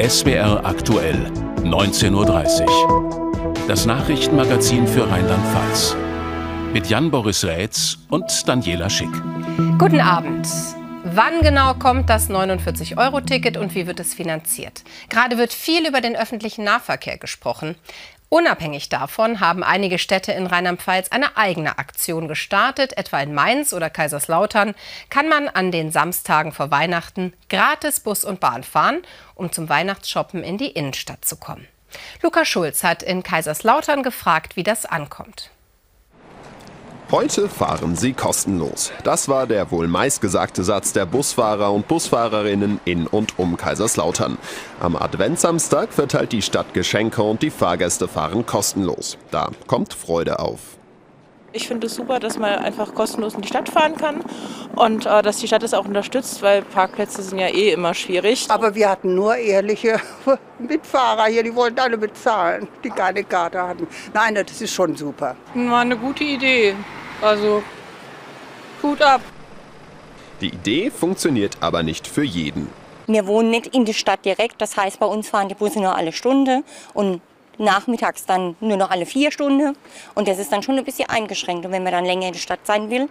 SWR aktuell, 19.30 Uhr. Das Nachrichtenmagazin für Rheinland-Pfalz. Mit Jan-Boris Rätz und Daniela Schick. Guten Abend. Wann genau kommt das 49-Euro-Ticket und wie wird es finanziert? Gerade wird viel über den öffentlichen Nahverkehr gesprochen. Unabhängig davon haben einige Städte in Rheinland-Pfalz eine eigene Aktion gestartet. Etwa in Mainz oder Kaiserslautern kann man an den Samstagen vor Weihnachten gratis Bus und Bahn fahren, um zum Weihnachtsshoppen in die Innenstadt zu kommen. Luca Schulz hat in Kaiserslautern gefragt, wie das ankommt. Heute fahren Sie kostenlos. Das war der wohl meistgesagte Satz der Busfahrer und Busfahrerinnen in und um Kaiserslautern. Am Adventsamstag verteilt die Stadt Geschenke und die Fahrgäste fahren kostenlos. Da kommt Freude auf. Ich finde es super, dass man einfach kostenlos in die Stadt fahren kann und äh, dass die Stadt es auch unterstützt, weil Parkplätze sind ja eh immer schwierig. Aber wir hatten nur ehrliche Mitfahrer hier, die wollten alle bezahlen, die keine Karte hatten. Nein, das ist schon super. War eine gute Idee. Also, Hut ab. Die Idee funktioniert aber nicht für jeden. Wir wohnen nicht in der Stadt direkt, das heißt, bei uns fahren die Busse nur alle Stunde und nachmittags dann nur noch alle vier Stunden. Und das ist dann schon ein bisschen eingeschränkt. Und wenn man dann länger in der Stadt sein will,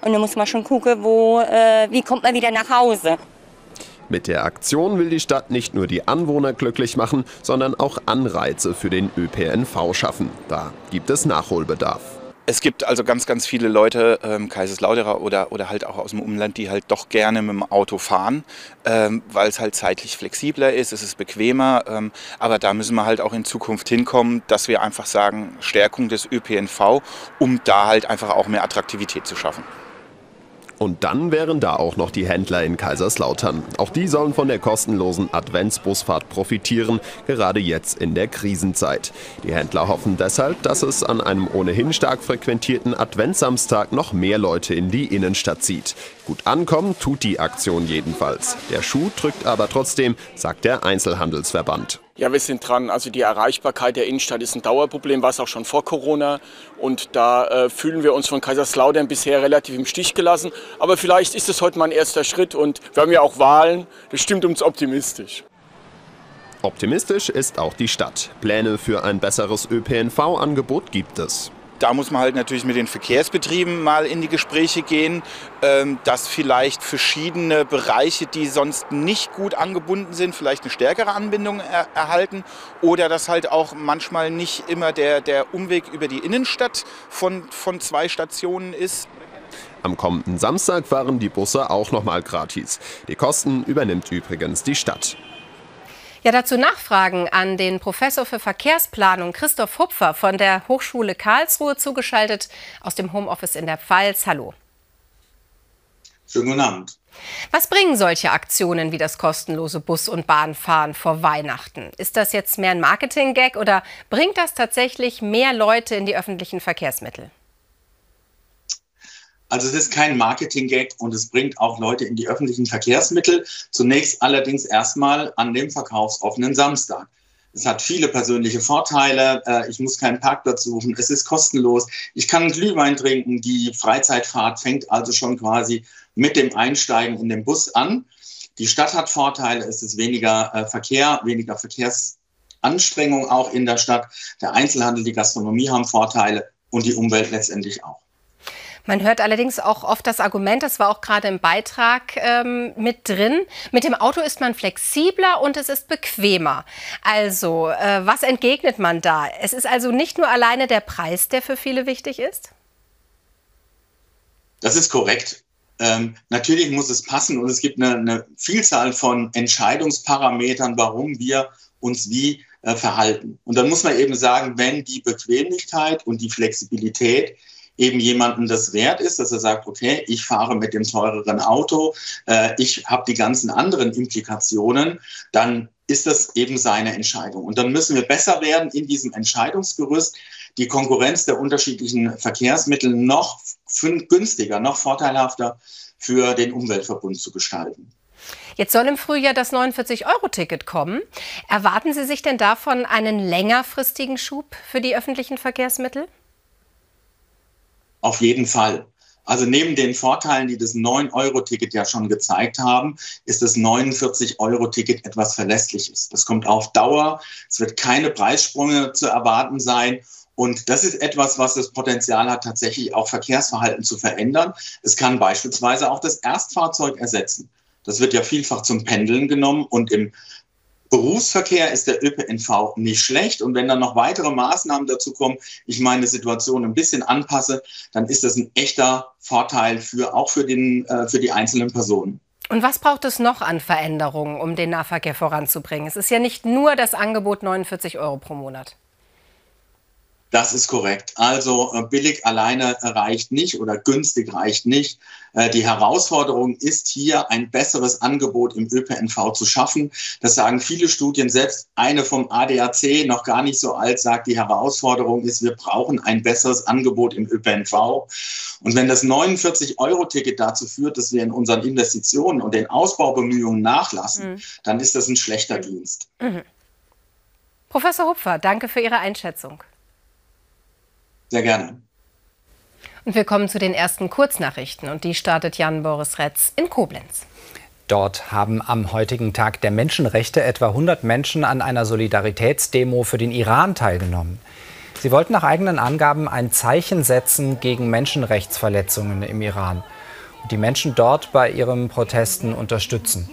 und dann muss man schon gucken, wo, äh, wie kommt man wieder nach Hause. Mit der Aktion will die Stadt nicht nur die Anwohner glücklich machen, sondern auch Anreize für den ÖPNV schaffen. Da gibt es Nachholbedarf. Es gibt also ganz, ganz viele Leute, ähm, Kaiserslauterer oder, oder halt auch aus dem Umland, die halt doch gerne mit dem Auto fahren, ähm, weil es halt zeitlich flexibler ist, es ist bequemer. Ähm, aber da müssen wir halt auch in Zukunft hinkommen, dass wir einfach sagen, Stärkung des ÖPNV, um da halt einfach auch mehr Attraktivität zu schaffen. Und dann wären da auch noch die Händler in Kaiserslautern. Auch die sollen von der kostenlosen Adventsbusfahrt profitieren, gerade jetzt in der Krisenzeit. Die Händler hoffen deshalb, dass es an einem ohnehin stark frequentierten Adventsamstag noch mehr Leute in die Innenstadt zieht. Gut ankommen tut die Aktion jedenfalls. Der Schuh drückt aber trotzdem, sagt der Einzelhandelsverband. Ja, wir sind dran. Also die Erreichbarkeit der Innenstadt ist ein Dauerproblem, war es auch schon vor Corona. Und da äh, fühlen wir uns von Kaiserslautern bisher relativ im Stich gelassen. Aber vielleicht ist es heute mal ein erster Schritt und wir haben ja auch Wahlen. Das stimmt uns optimistisch. Optimistisch ist auch die Stadt. Pläne für ein besseres ÖPNV-Angebot gibt es da muss man halt natürlich mit den Verkehrsbetrieben mal in die Gespräche gehen, ähm, dass vielleicht verschiedene Bereiche, die sonst nicht gut angebunden sind, vielleicht eine stärkere Anbindung er erhalten oder dass halt auch manchmal nicht immer der, der Umweg über die Innenstadt von, von zwei Stationen ist. Am kommenden Samstag fahren die Busse auch nochmal gratis. Die Kosten übernimmt übrigens die Stadt. Ja, dazu Nachfragen an den Professor für Verkehrsplanung Christoph Hupfer von der Hochschule Karlsruhe zugeschaltet aus dem Homeoffice in der Pfalz. Hallo. Schönen guten Abend. Was bringen solche Aktionen wie das kostenlose Bus- und Bahnfahren vor Weihnachten? Ist das jetzt mehr ein Marketing-Gag oder bringt das tatsächlich mehr Leute in die öffentlichen Verkehrsmittel? Also es ist kein Marketing-Gag und es bringt auch Leute in die öffentlichen Verkehrsmittel. Zunächst allerdings erstmal an dem verkaufsoffenen Samstag. Es hat viele persönliche Vorteile. Äh, ich muss keinen Parkplatz suchen. Es ist kostenlos. Ich kann Glühwein trinken. Die Freizeitfahrt fängt also schon quasi mit dem Einsteigen in den Bus an. Die Stadt hat Vorteile. Es ist weniger äh, Verkehr, weniger Verkehrsanstrengung auch in der Stadt. Der Einzelhandel, die Gastronomie haben Vorteile und die Umwelt letztendlich auch. Man hört allerdings auch oft das Argument, das war auch gerade im Beitrag ähm, mit drin, mit dem Auto ist man flexibler und es ist bequemer. Also, äh, was entgegnet man da? Es ist also nicht nur alleine der Preis, der für viele wichtig ist? Das ist korrekt. Ähm, natürlich muss es passen und es gibt eine, eine Vielzahl von Entscheidungsparametern, warum wir uns wie äh, verhalten. Und dann muss man eben sagen, wenn die Bequemlichkeit und die Flexibilität eben jemandem das wert ist, dass er sagt, okay, ich fahre mit dem teureren Auto, äh, ich habe die ganzen anderen Implikationen, dann ist das eben seine Entscheidung. Und dann müssen wir besser werden in diesem Entscheidungsgerüst, die Konkurrenz der unterschiedlichen Verkehrsmittel noch günstiger, noch vorteilhafter für den Umweltverbund zu gestalten. Jetzt soll im Frühjahr das 49-Euro-Ticket kommen. Erwarten Sie sich denn davon einen längerfristigen Schub für die öffentlichen Verkehrsmittel? Auf jeden Fall. Also neben den Vorteilen, die das 9-Euro-Ticket ja schon gezeigt haben, ist das 49-Euro-Ticket etwas Verlässliches. Das kommt auf Dauer. Es wird keine Preissprünge zu erwarten sein. Und das ist etwas, was das Potenzial hat, tatsächlich auch Verkehrsverhalten zu verändern. Es kann beispielsweise auch das Erstfahrzeug ersetzen. Das wird ja vielfach zum Pendeln genommen und im Berufsverkehr ist der ÖPNV nicht schlecht. Und wenn dann noch weitere Maßnahmen dazu kommen, ich meine Situation ein bisschen anpasse, dann ist das ein echter Vorteil für, auch für, den, äh, für die einzelnen Personen. Und was braucht es noch an Veränderungen, um den Nahverkehr voranzubringen? Es ist ja nicht nur das Angebot 49 Euro pro Monat. Das ist korrekt. Also äh, billig alleine reicht nicht oder günstig reicht nicht. Äh, die Herausforderung ist hier, ein besseres Angebot im ÖPNV zu schaffen. Das sagen viele Studien. Selbst eine vom ADAC, noch gar nicht so alt, sagt, die Herausforderung ist, wir brauchen ein besseres Angebot im ÖPNV. Und wenn das 49-Euro-Ticket dazu führt, dass wir in unseren Investitionen und den Ausbaubemühungen nachlassen, mhm. dann ist das ein schlechter Dienst. Mhm. Professor Hupfer, danke für Ihre Einschätzung. Sehr gerne. Und wir kommen zu den ersten Kurznachrichten und die startet Jan-Boris Retz in Koblenz. Dort haben am heutigen Tag der Menschenrechte etwa 100 Menschen an einer Solidaritätsdemo für den Iran teilgenommen. Sie wollten nach eigenen Angaben ein Zeichen setzen gegen Menschenrechtsverletzungen im Iran und die Menschen dort bei ihren Protesten unterstützen.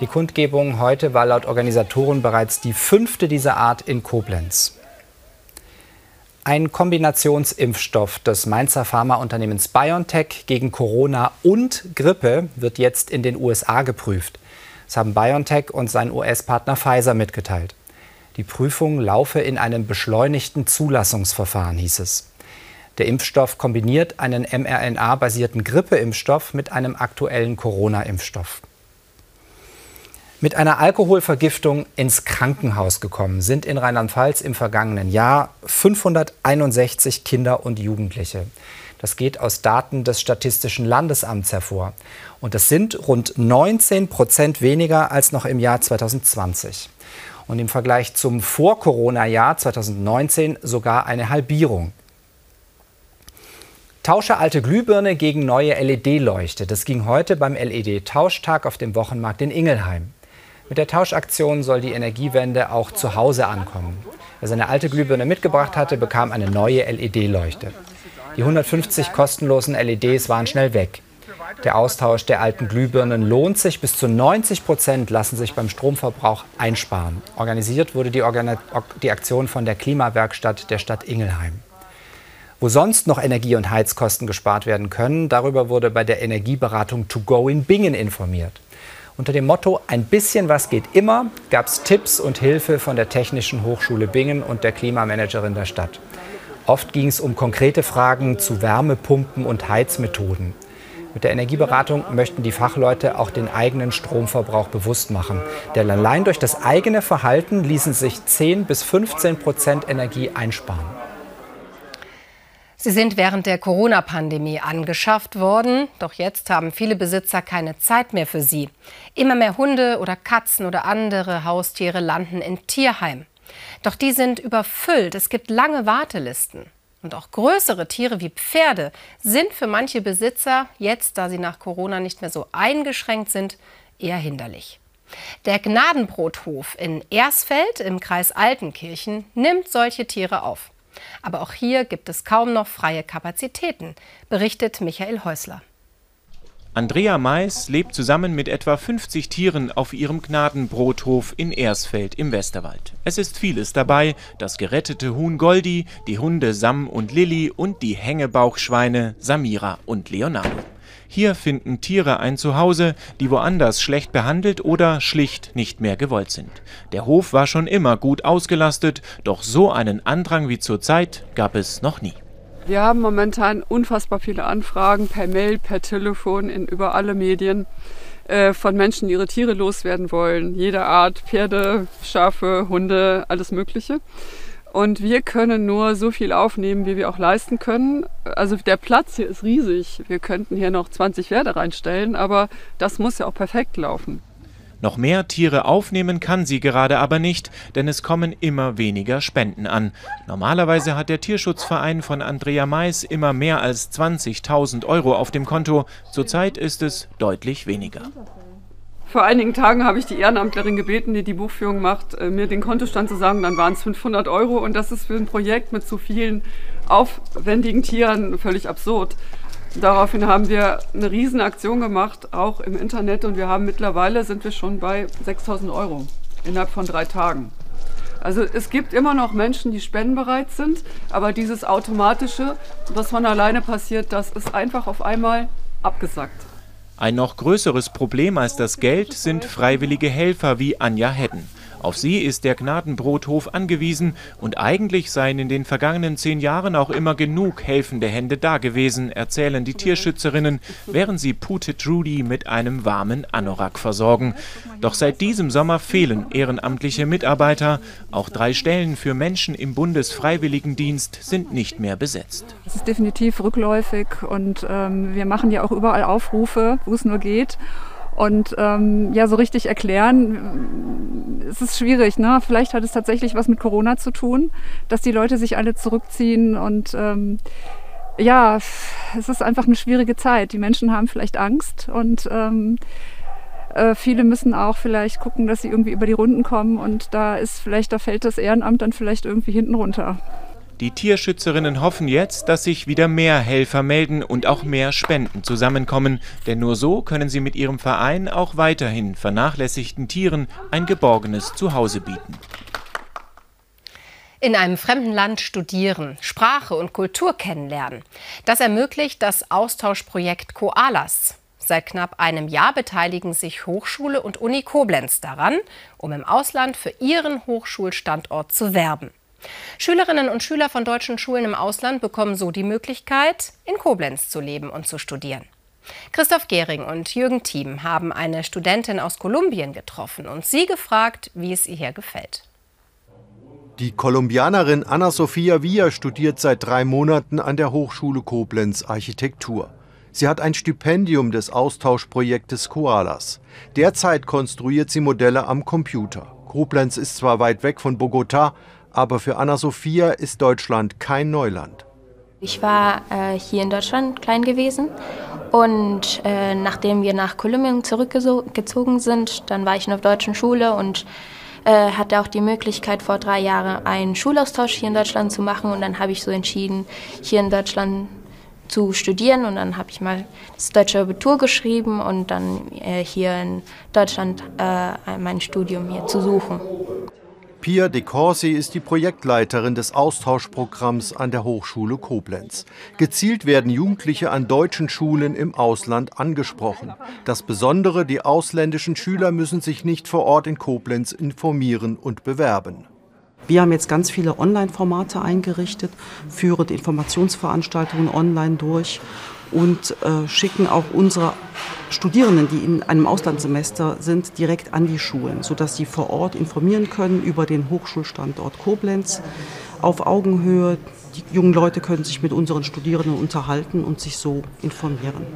Die Kundgebung heute war laut Organisatoren bereits die fünfte dieser Art in Koblenz. Ein Kombinationsimpfstoff des Mainzer Pharmaunternehmens BioNTech gegen Corona und Grippe wird jetzt in den USA geprüft. Das haben BioNTech und sein US-Partner Pfizer mitgeteilt. Die Prüfung laufe in einem beschleunigten Zulassungsverfahren, hieß es. Der Impfstoff kombiniert einen mRNA-basierten Grippeimpfstoff mit einem aktuellen Corona-Impfstoff mit einer Alkoholvergiftung ins Krankenhaus gekommen sind in Rheinland-Pfalz im vergangenen Jahr 561 Kinder und Jugendliche. Das geht aus Daten des Statistischen Landesamts hervor. Und das sind rund 19 Prozent weniger als noch im Jahr 2020. Und im Vergleich zum Vor-Corona-Jahr 2019 sogar eine Halbierung. Tausche alte Glühbirne gegen neue LED-Leuchte. Das ging heute beim LED-Tauschtag auf dem Wochenmarkt in Ingelheim. Mit der Tauschaktion soll die Energiewende auch zu Hause ankommen. Wer seine alte Glühbirne mitgebracht hatte, bekam eine neue LED-Leuchte. Die 150 kostenlosen LEDs waren schnell weg. Der Austausch der alten Glühbirnen lohnt sich. Bis zu 90 Prozent lassen sich beim Stromverbrauch einsparen. Organisiert wurde die, Organ die Aktion von der Klimawerkstatt der Stadt Ingelheim. Wo sonst noch Energie- und Heizkosten gespart werden können, darüber wurde bei der Energieberatung To Go in Bingen informiert. Unter dem Motto Ein bisschen was geht immer gab es Tipps und Hilfe von der Technischen Hochschule Bingen und der Klimamanagerin der Stadt. Oft ging es um konkrete Fragen zu Wärmepumpen und Heizmethoden. Mit der Energieberatung möchten die Fachleute auch den eigenen Stromverbrauch bewusst machen. Denn allein durch das eigene Verhalten ließen sich 10 bis 15 Prozent Energie einsparen. Sie sind während der Corona-Pandemie angeschafft worden, doch jetzt haben viele Besitzer keine Zeit mehr für sie. Immer mehr Hunde oder Katzen oder andere Haustiere landen in Tierheim. Doch die sind überfüllt, es gibt lange Wartelisten. Und auch größere Tiere wie Pferde sind für manche Besitzer jetzt, da sie nach Corona nicht mehr so eingeschränkt sind, eher hinderlich. Der Gnadenbrothof in Ersfeld im Kreis Altenkirchen nimmt solche Tiere auf. Aber auch hier gibt es kaum noch freie Kapazitäten, berichtet Michael Häusler. Andrea Mais lebt zusammen mit etwa 50 Tieren auf ihrem Gnadenbrothof in Ersfeld im Westerwald. Es ist vieles dabei, das gerettete Huhn Goldi, die Hunde Sam und Lilly und die Hängebauchschweine Samira und Leonardo. Hier finden Tiere ein Zuhause, die woanders schlecht behandelt oder schlicht nicht mehr gewollt sind. Der Hof war schon immer gut ausgelastet, doch so einen Andrang wie zurzeit gab es noch nie. Wir haben momentan unfassbar viele Anfragen per Mail, per Telefon, in über alle Medien äh, von Menschen, die ihre Tiere loswerden wollen. Jeder Art, Pferde, Schafe, Hunde, alles Mögliche. Und wir können nur so viel aufnehmen, wie wir auch leisten können. Also der Platz hier ist riesig. Wir könnten hier noch 20 Pferde reinstellen, aber das muss ja auch perfekt laufen. Noch mehr Tiere aufnehmen kann sie gerade aber nicht, denn es kommen immer weniger Spenden an. Normalerweise hat der Tierschutzverein von Andrea Mais immer mehr als 20.000 Euro auf dem Konto. Zurzeit ist es deutlich weniger. Vor einigen Tagen habe ich die Ehrenamtlerin gebeten, die die Buchführung macht, äh, mir den Kontostand zu sagen. Dann waren es 500 Euro und das ist für ein Projekt mit so vielen aufwendigen Tieren völlig absurd. Daraufhin haben wir eine Riesenaktion gemacht, auch im Internet und wir haben mittlerweile sind wir schon bei 6000 Euro innerhalb von drei Tagen. Also es gibt immer noch Menschen, die spendenbereit sind, aber dieses automatische, was von alleine passiert, das ist einfach auf einmal abgesackt. Ein noch größeres Problem als das Geld sind freiwillige Helfer wie Anja Hedden. Auf sie ist der Gnadenbrothof angewiesen und eigentlich seien in den vergangenen zehn Jahren auch immer genug helfende Hände dagewesen, erzählen die Tierschützerinnen, während sie Pute Trudy mit einem warmen Anorak versorgen. Doch seit diesem Sommer fehlen ehrenamtliche Mitarbeiter. Auch drei Stellen für Menschen im Bundesfreiwilligendienst sind nicht mehr besetzt. Es ist definitiv rückläufig und ähm, wir machen ja auch überall Aufrufe, wo es nur geht. Und ähm, ja, so richtig erklären, es ist schwierig. Ne? Vielleicht hat es tatsächlich was mit Corona zu tun, dass die Leute sich alle zurückziehen und ähm, ja, es ist einfach eine schwierige Zeit. Die Menschen haben vielleicht Angst und ähm, äh, viele müssen auch vielleicht gucken, dass sie irgendwie über die Runden kommen und da ist vielleicht, da fällt das Ehrenamt dann vielleicht irgendwie hinten runter. Die Tierschützerinnen hoffen jetzt, dass sich wieder mehr Helfer melden und auch mehr Spenden zusammenkommen, denn nur so können sie mit ihrem Verein auch weiterhin vernachlässigten Tieren ein geborgenes Zuhause bieten. In einem fremden Land studieren, Sprache und Kultur kennenlernen. Das ermöglicht das Austauschprojekt Koalas. Seit knapp einem Jahr beteiligen sich Hochschule und Uni Koblenz daran, um im Ausland für ihren Hochschulstandort zu werben. Schülerinnen und Schüler von deutschen Schulen im Ausland bekommen so die Möglichkeit, in Koblenz zu leben und zu studieren. Christoph Gehring und Jürgen Thiem haben eine Studentin aus Kolumbien getroffen und sie gefragt, wie es ihr hier gefällt. Die Kolumbianerin Anna Sofia Villa studiert seit drei Monaten an der Hochschule Koblenz Architektur. Sie hat ein Stipendium des Austauschprojektes Koalas. Derzeit konstruiert sie Modelle am Computer. Koblenz ist zwar weit weg von Bogotá, aber für Anna-Sophia ist Deutschland kein Neuland. Ich war äh, hier in Deutschland klein gewesen und äh, nachdem wir nach Kolumbien zurückgezogen sind, dann war ich in der deutschen Schule und äh, hatte auch die Möglichkeit, vor drei Jahren einen Schulaustausch hier in Deutschland zu machen. Und dann habe ich so entschieden, hier in Deutschland zu studieren. Und dann habe ich mal das deutsche Abitur geschrieben und dann äh, hier in Deutschland äh, mein Studium hier zu suchen. Pia de Corsi ist die Projektleiterin des Austauschprogramms an der Hochschule Koblenz. Gezielt werden Jugendliche an deutschen Schulen im Ausland angesprochen. Das Besondere, die ausländischen Schüler müssen sich nicht vor Ort in Koblenz informieren und bewerben. Wir haben jetzt ganz viele Online-Formate eingerichtet, führen Informationsveranstaltungen online durch und äh, schicken auch unsere Studierenden, die in einem Auslandssemester sind, direkt an die Schulen, sodass sie vor Ort informieren können über den Hochschulstandort Koblenz auf Augenhöhe. Die jungen Leute können sich mit unseren Studierenden unterhalten und sich so informieren.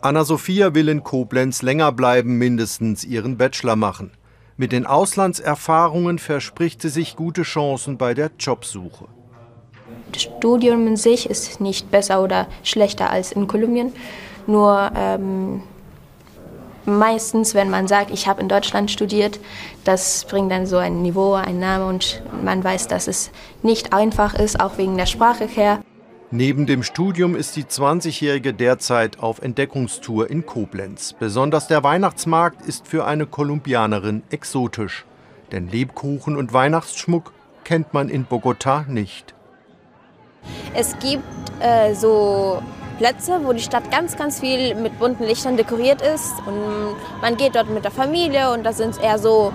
Anna-Sophia will in Koblenz länger bleiben, mindestens ihren Bachelor machen. Mit den Auslandserfahrungen verspricht sie sich gute Chancen bei der Jobsuche. Das Studium in sich ist nicht besser oder schlechter als in Kolumbien. Nur ähm, meistens, wenn man sagt, ich habe in Deutschland studiert, das bringt dann so ein Niveau, ein Name und man weiß, dass es nicht einfach ist, auch wegen der Sprache her. Neben dem Studium ist die 20-Jährige derzeit auf Entdeckungstour in Koblenz. Besonders der Weihnachtsmarkt ist für eine Kolumbianerin exotisch. Denn Lebkuchen und Weihnachtsschmuck kennt man in Bogotá nicht. Es gibt äh, so Plätze, wo die Stadt ganz, ganz viel mit bunten Lichtern dekoriert ist. Und man geht dort mit der Familie und das sind eher so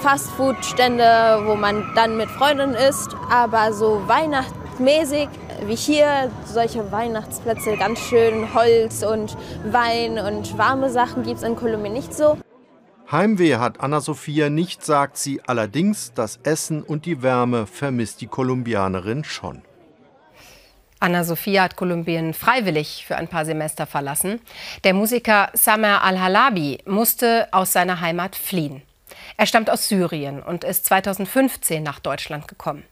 Fastfood-Stände, wo man dann mit Freunden isst. Aber so weihnachtsmäßig wie hier, solche Weihnachtsplätze, ganz schön Holz und Wein und warme Sachen gibt es in Kolumbien nicht so. Heimweh hat Anna-Sophia nicht, sagt sie. Allerdings das Essen und die Wärme vermisst die Kolumbianerin schon. Anna Sophia hat Kolumbien freiwillig für ein paar Semester verlassen. Der Musiker Samer Al-Halabi musste aus seiner Heimat fliehen. Er stammt aus Syrien und ist 2015 nach Deutschland gekommen.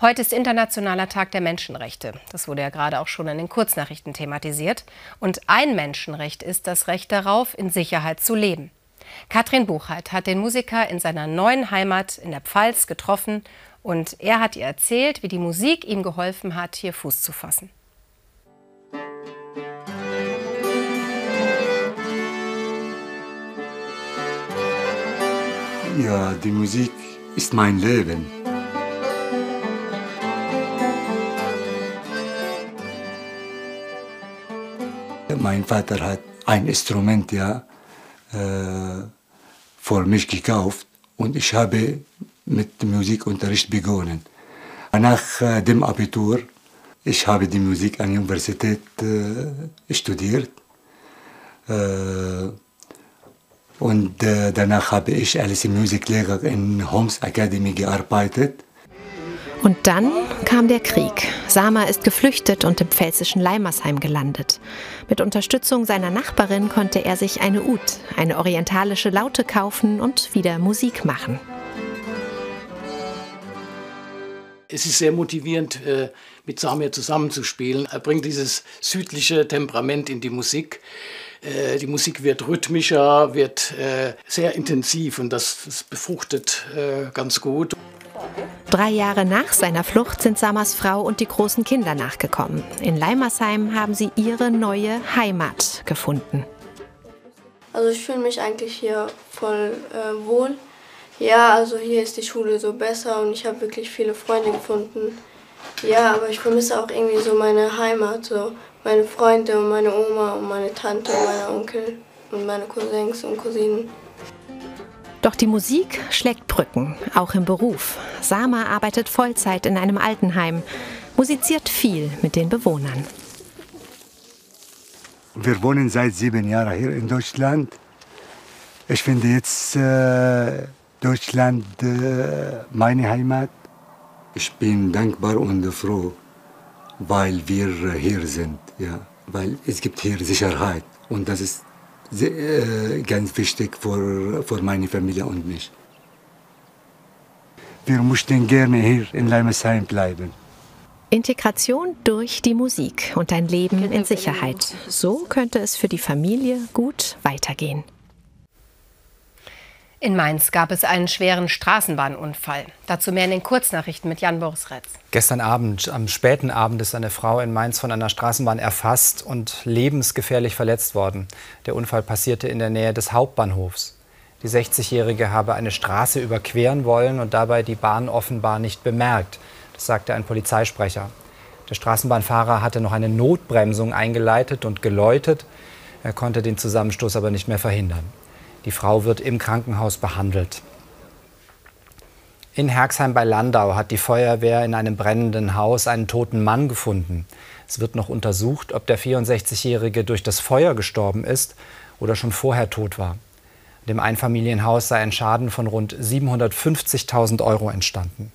Heute ist Internationaler Tag der Menschenrechte. Das wurde ja gerade auch schon in den Kurznachrichten thematisiert. Und ein Menschenrecht ist das Recht darauf, in Sicherheit zu leben. Katrin Buchheit hat den Musiker in seiner neuen Heimat in der Pfalz getroffen und er hat ihr erzählt, wie die Musik ihm geholfen hat, hier Fuß zu fassen. Ja, die Musik ist mein Leben. Mein Vater hat ein Instrument ja äh, für mich gekauft und ich habe mit Musikunterricht begonnen. Nach äh, dem Abitur ich habe die Musik an der Universität äh, studiert äh, und äh, danach habe ich als Musiklehrer in Holmes Academy gearbeitet. Und dann kam der Krieg. Sama ist geflüchtet und im pfälzischen Leimersheim gelandet. Mit Unterstützung seiner Nachbarin konnte er sich eine Ud, eine orientalische Laute kaufen und wieder Musik machen. Es ist sehr motivierend, äh, mit Samir zusammenzuspielen. Er bringt dieses südliche Temperament in die Musik. Äh, die Musik wird rhythmischer, wird äh, sehr intensiv und das befruchtet ganz gut. Drei Jahre nach seiner Flucht sind Samas Frau und die großen Kinder nachgekommen. In Leimersheim haben sie ihre neue Heimat gefunden. Also ich fühle mich eigentlich hier voll äh, wohl. Ja, also hier ist die Schule so besser und ich habe wirklich viele Freunde gefunden. Ja, aber ich vermisse auch irgendwie so meine Heimat, so meine Freunde und meine Oma und meine Tante und meine Onkel und meine Cousins und Cousinen. Doch die Musik schlägt Brücken, auch im Beruf. Sama arbeitet Vollzeit in einem Altenheim, musiziert viel mit den Bewohnern. Wir wohnen seit sieben Jahren hier in Deutschland. Ich finde jetzt äh, Deutschland äh, meine Heimat. Ich bin dankbar und froh, weil wir hier sind. Ja. Weil es gibt hier Sicherheit und das ist sehr, äh, ganz wichtig für, für meine Familie und mich. Wir möchten gerne hier in Leimersheim bleiben. Integration durch die Musik und ein Leben in Sicherheit. So könnte es für die Familie gut weitergehen. In Mainz gab es einen schweren Straßenbahnunfall. Dazu mehr in den Kurznachrichten mit Jan-Boris Retz. Gestern Abend, am späten Abend, ist eine Frau in Mainz von einer Straßenbahn erfasst und lebensgefährlich verletzt worden. Der Unfall passierte in der Nähe des Hauptbahnhofs. Die 60-Jährige habe eine Straße überqueren wollen und dabei die Bahn offenbar nicht bemerkt. Das sagte ein Polizeisprecher. Der Straßenbahnfahrer hatte noch eine Notbremsung eingeleitet und geläutet. Er konnte den Zusammenstoß aber nicht mehr verhindern. Die Frau wird im Krankenhaus behandelt. In Herxheim bei Landau hat die Feuerwehr in einem brennenden Haus einen toten Mann gefunden. Es wird noch untersucht, ob der 64-Jährige durch das Feuer gestorben ist oder schon vorher tot war. Dem Einfamilienhaus sei ein Schaden von rund 750.000 Euro entstanden.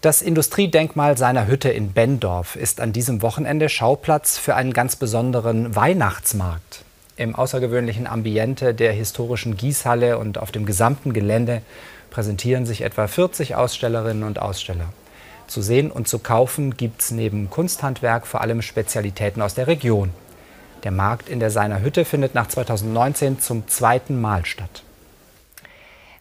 Das Industriedenkmal seiner Hütte in Bendorf ist an diesem Wochenende Schauplatz für einen ganz besonderen Weihnachtsmarkt. Im außergewöhnlichen Ambiente der historischen Gießhalle und auf dem gesamten Gelände präsentieren sich etwa 40 Ausstellerinnen und Aussteller. Zu sehen und zu kaufen gibt es neben Kunsthandwerk vor allem Spezialitäten aus der Region. Der Markt in der Seiner Hütte findet nach 2019 zum zweiten Mal statt.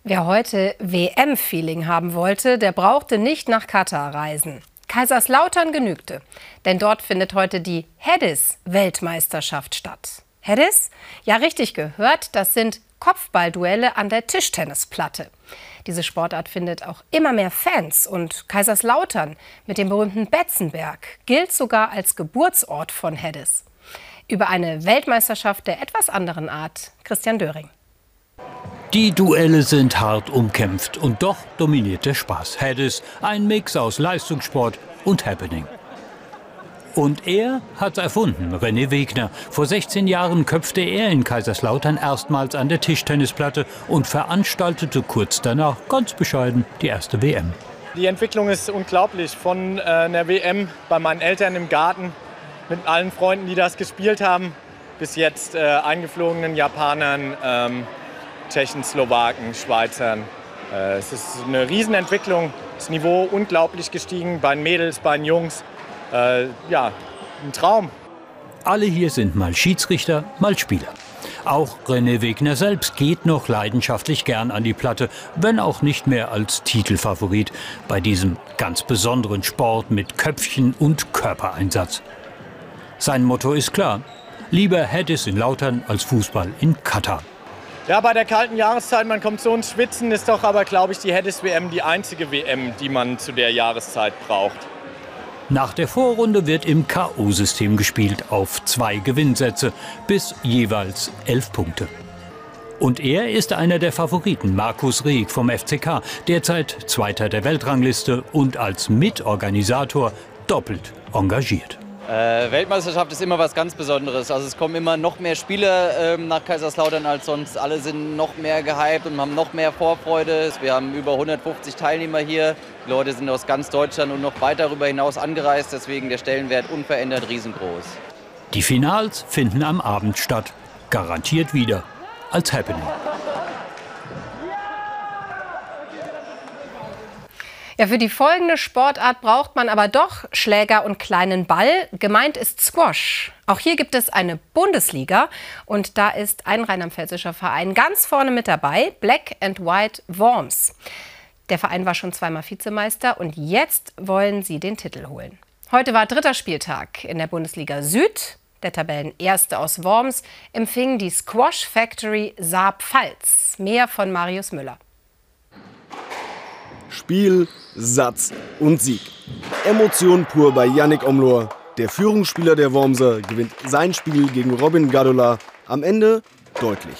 Wer heute WM-Feeling haben wollte, der brauchte nicht nach Katar reisen. Kaiserslautern genügte, denn dort findet heute die Hedis-Weltmeisterschaft statt. Hedis? Ja, richtig gehört, das sind Kopfballduelle an der Tischtennisplatte. Diese Sportart findet auch immer mehr Fans und Kaiserslautern mit dem berühmten Betzenberg gilt sogar als Geburtsort von Hedis. Über eine Weltmeisterschaft der etwas anderen Art, Christian Döring. Die Duelle sind hart umkämpft und doch dominiert der Spaß. Hedis, ein Mix aus Leistungssport und Happening. Und er hat's erfunden, René Wegner. Vor 16 Jahren köpfte er in Kaiserslautern erstmals an der Tischtennisplatte und veranstaltete kurz danach ganz bescheiden die erste WM. Die Entwicklung ist unglaublich. Von äh, einer WM bei meinen Eltern im Garten mit allen Freunden, die das gespielt haben, bis jetzt äh, eingeflogenen Japanern, ähm, Tschechen, Slowaken, Schweizern. Äh, es ist eine Riesenentwicklung. Das Niveau unglaublich gestiegen bei den Mädels, bei den Jungs. Äh, ja, ein Traum. Alle hier sind mal Schiedsrichter, mal Spieler. Auch René Wegner selbst geht noch leidenschaftlich gern an die Platte, wenn auch nicht mehr als Titelfavorit bei diesem ganz besonderen Sport mit Köpfchen und Körpereinsatz. Sein Motto ist klar, lieber Hedis in Lautern als Fußball in Katar. Ja, bei der kalten Jahreszeit, man kommt so ins Schwitzen, ist doch aber, glaube ich, die Hedis WM die einzige WM, die man zu der Jahreszeit braucht. Nach der Vorrunde wird im K.O.-System gespielt auf zwei Gewinnsätze bis jeweils elf Punkte. Und er ist einer der Favoriten, Markus Rieck vom FCK, derzeit Zweiter der Weltrangliste und als Mitorganisator doppelt engagiert. Äh, Weltmeisterschaft ist immer was ganz Besonderes. Also es kommen immer noch mehr Spieler ähm, nach Kaiserslautern als sonst. Alle sind noch mehr gehypt und haben noch mehr Vorfreude. Wir haben über 150 Teilnehmer hier. Die Leute sind aus ganz Deutschland und noch weit darüber hinaus angereist. Deswegen der Stellenwert unverändert riesengroß. Die Finals finden am Abend statt. Garantiert wieder als Happening. Ja, für die folgende Sportart braucht man aber doch Schläger und kleinen Ball. Gemeint ist Squash. Auch hier gibt es eine Bundesliga und da ist ein rheinland-pfälzischer Verein ganz vorne mit dabei, Black and White Worms. Der Verein war schon zweimal Vizemeister und jetzt wollen sie den Titel holen. Heute war dritter Spieltag in der Bundesliga Süd. Der Tabellenerste aus Worms empfing die Squash Factory Saar-Pfalz. Mehr von Marius Müller. Spiel, Satz und Sieg. Emotion pur bei Yannick Omlor. Der Führungsspieler der Wormser gewinnt sein Spiel gegen Robin Gadola am Ende deutlich.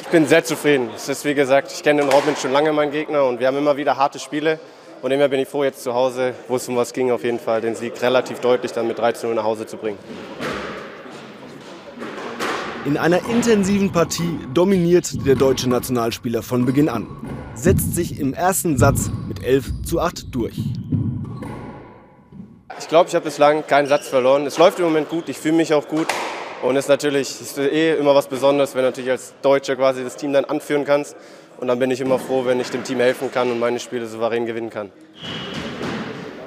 Ich bin sehr zufrieden. Es ist wie gesagt, ich kenne den Robin schon lange, meinen Gegner, und wir haben immer wieder harte Spiele. Und immer bin ich froh, jetzt zu Hause, wo es um was ging, auf jeden Fall den Sieg relativ deutlich dann mit 13 Uhr nach Hause zu bringen. In einer intensiven Partie dominiert der deutsche Nationalspieler von Beginn an, setzt sich im ersten Satz mit 11 zu 8 durch. Ich glaube, ich habe bislang keinen Satz verloren. Es läuft im Moment gut, ich fühle mich auch gut. Und es ist natürlich ist eh immer was Besonderes, wenn du natürlich als Deutscher quasi das Team dann anführen kannst. Und dann bin ich immer froh, wenn ich dem Team helfen kann und meine Spiele souverän gewinnen kann.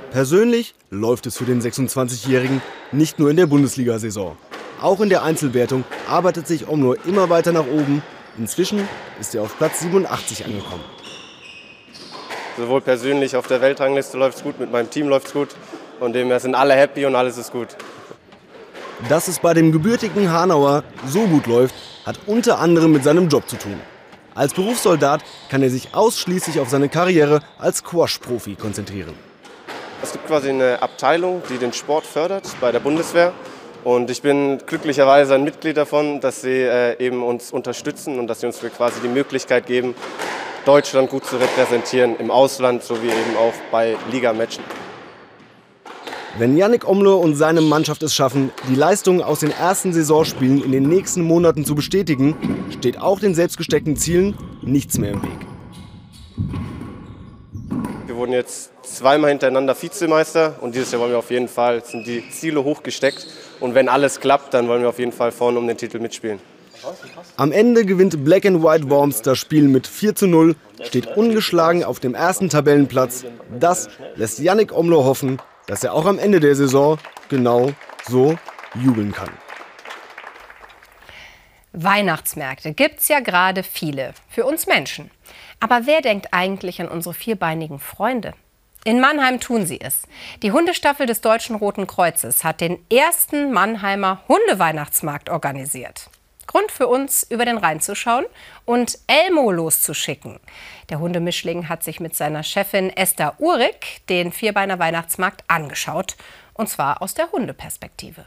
Persönlich läuft es für den 26-Jährigen nicht nur in der Bundesliga-Saison. Auch in der Einzelwertung arbeitet sich Omno immer weiter nach oben. Inzwischen ist er auf Platz 87 angekommen. Sowohl persönlich auf der Weltrangliste läuft es gut, mit meinem Team läuft es gut. Und dem sind alle happy und alles ist gut. Dass es bei dem gebürtigen Hanauer so gut läuft, hat unter anderem mit seinem Job zu tun. Als Berufssoldat kann er sich ausschließlich auf seine Karriere als Squash-Profi konzentrieren. Es gibt quasi eine Abteilung, die den Sport fördert bei der Bundeswehr. Und ich bin glücklicherweise ein Mitglied davon, dass sie äh, eben uns unterstützen und dass sie uns quasi die Möglichkeit geben, Deutschland gut zu repräsentieren im Ausland sowie eben auch bei Ligamatchen. Wenn Yannick Omlo und seine Mannschaft es schaffen, die Leistungen aus den ersten Saisonspielen in den nächsten Monaten zu bestätigen, steht auch den selbstgesteckten Zielen nichts mehr im Weg. Wir wurden jetzt zweimal hintereinander Vizemeister und dieses Jahr wollen wir auf jeden Fall, sind die Ziele hochgesteckt und wenn alles klappt, dann wollen wir auf jeden Fall vorne um den Titel mitspielen. Am Ende gewinnt Black and White Worms das Spiel mit 4 zu 0, steht ungeschlagen auf dem ersten Tabellenplatz. Das lässt Yannick Omlo hoffen, dass er auch am Ende der Saison genau so jubeln kann. Weihnachtsmärkte gibt's ja gerade viele für uns Menschen. Aber wer denkt eigentlich an unsere vierbeinigen Freunde? In Mannheim tun sie es. Die Hundestaffel des Deutschen Roten Kreuzes hat den ersten Mannheimer Hundeweihnachtsmarkt organisiert. Grund für uns, über den Rhein zu schauen und Elmo loszuschicken. Der Hundemischling hat sich mit seiner Chefin Esther Uhrig den Vierbeiner Weihnachtsmarkt angeschaut. Und zwar aus der Hundeperspektive.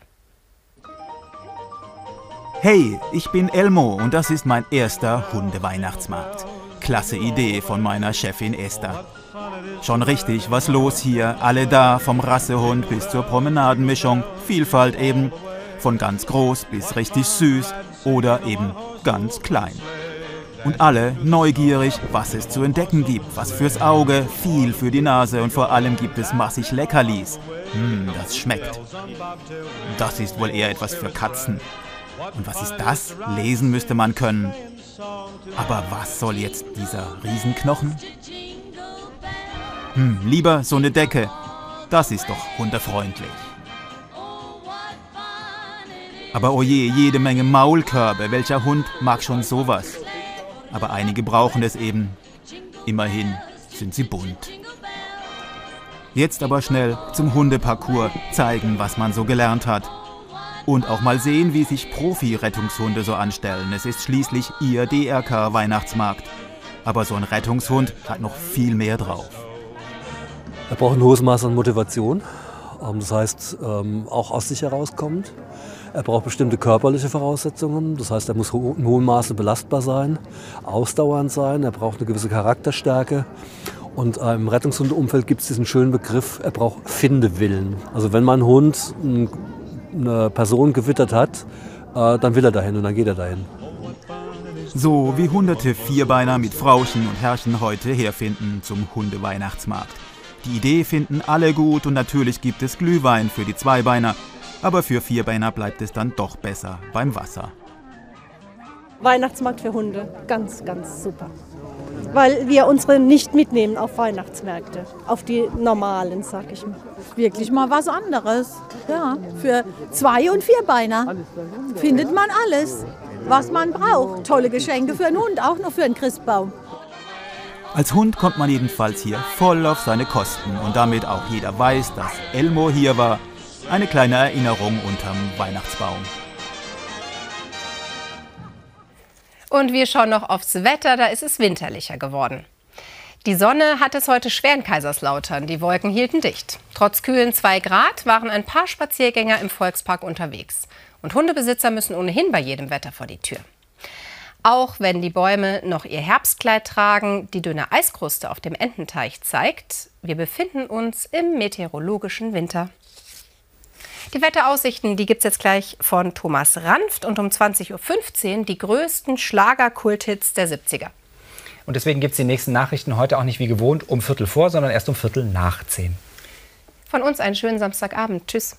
Hey, ich bin Elmo und das ist mein erster Hundeweihnachtsmarkt. Klasse Idee von meiner Chefin Esther. Schon richtig, was los hier? Alle da, vom Rassehund bis zur Promenadenmischung. Vielfalt eben. Von ganz groß bis richtig süß oder eben ganz klein. Und alle neugierig, was es zu entdecken gibt. Was fürs Auge, viel für die Nase und vor allem gibt es massig Leckerlis. Hm, das schmeckt. Das ist wohl eher etwas für Katzen. Und was ist das? Lesen müsste man können. Aber was soll jetzt dieser Riesenknochen? Hm, lieber so eine Decke. Das ist doch hundefreundlich. Aber oje, jede Menge Maulkörbe. Welcher Hund mag schon sowas? Aber einige brauchen es eben. Immerhin sind sie bunt. Jetzt aber schnell zum Hundeparcours zeigen, was man so gelernt hat. Und auch mal sehen, wie sich Profi-Rettungshunde so anstellen. Es ist schließlich ihr DRK-Weihnachtsmarkt. Aber so ein Rettungshund hat noch viel mehr drauf. Er braucht ein hohes Maß an Motivation. Ähm, das heißt, ähm, auch aus sich herauskommt. Er braucht bestimmte körperliche Voraussetzungen. Das heißt, er muss in hohem Maße belastbar sein, ausdauernd sein. Er braucht eine gewisse Charakterstärke. Und äh, im Rettungshundumfeld gibt es diesen schönen Begriff, er braucht Findewillen. Also wenn mein Hund eine Person gewittert hat, äh, dann will er dahin und dann geht er dahin. So wie hunderte Vierbeiner mit Frauchen und Herrchen heute herfinden zum Hundeweihnachtsmarkt. Die Idee finden alle gut und natürlich gibt es Glühwein für die Zweibeiner, aber für Vierbeiner bleibt es dann doch besser beim Wasser. Weihnachtsmarkt für Hunde, ganz, ganz super. Weil wir unsere nicht mitnehmen auf Weihnachtsmärkte, auf die normalen, sag ich mal. Wirklich mal was anderes. Ja, für Zwei- und Vierbeiner findet man alles, was man braucht. Tolle Geschenke für einen Hund, auch noch für einen Christbaum. Als Hund kommt man jedenfalls hier voll auf seine Kosten und damit auch jeder weiß, dass Elmo hier war eine kleine Erinnerung unterm Weihnachtsbaum. Und wir schauen noch aufs Wetter, da ist es winterlicher geworden. Die Sonne hat es heute schwer in Kaiserslautern. Die Wolken hielten dicht. Trotz kühlen 2 Grad waren ein paar Spaziergänger im Volkspark unterwegs. Und Hundebesitzer müssen ohnehin bei jedem Wetter vor die Tür. Auch wenn die Bäume noch ihr Herbstkleid tragen, die dünne Eiskruste auf dem Ententeich zeigt, wir befinden uns im meteorologischen Winter. Die Wetteraussichten, die gibt es jetzt gleich von Thomas Ranft und um 20.15 Uhr die größten Schlager-Kulthits der 70er. Und deswegen gibt es die nächsten Nachrichten heute auch nicht wie gewohnt um Viertel vor, sondern erst um Viertel nach zehn. Von uns einen schönen Samstagabend. Tschüss.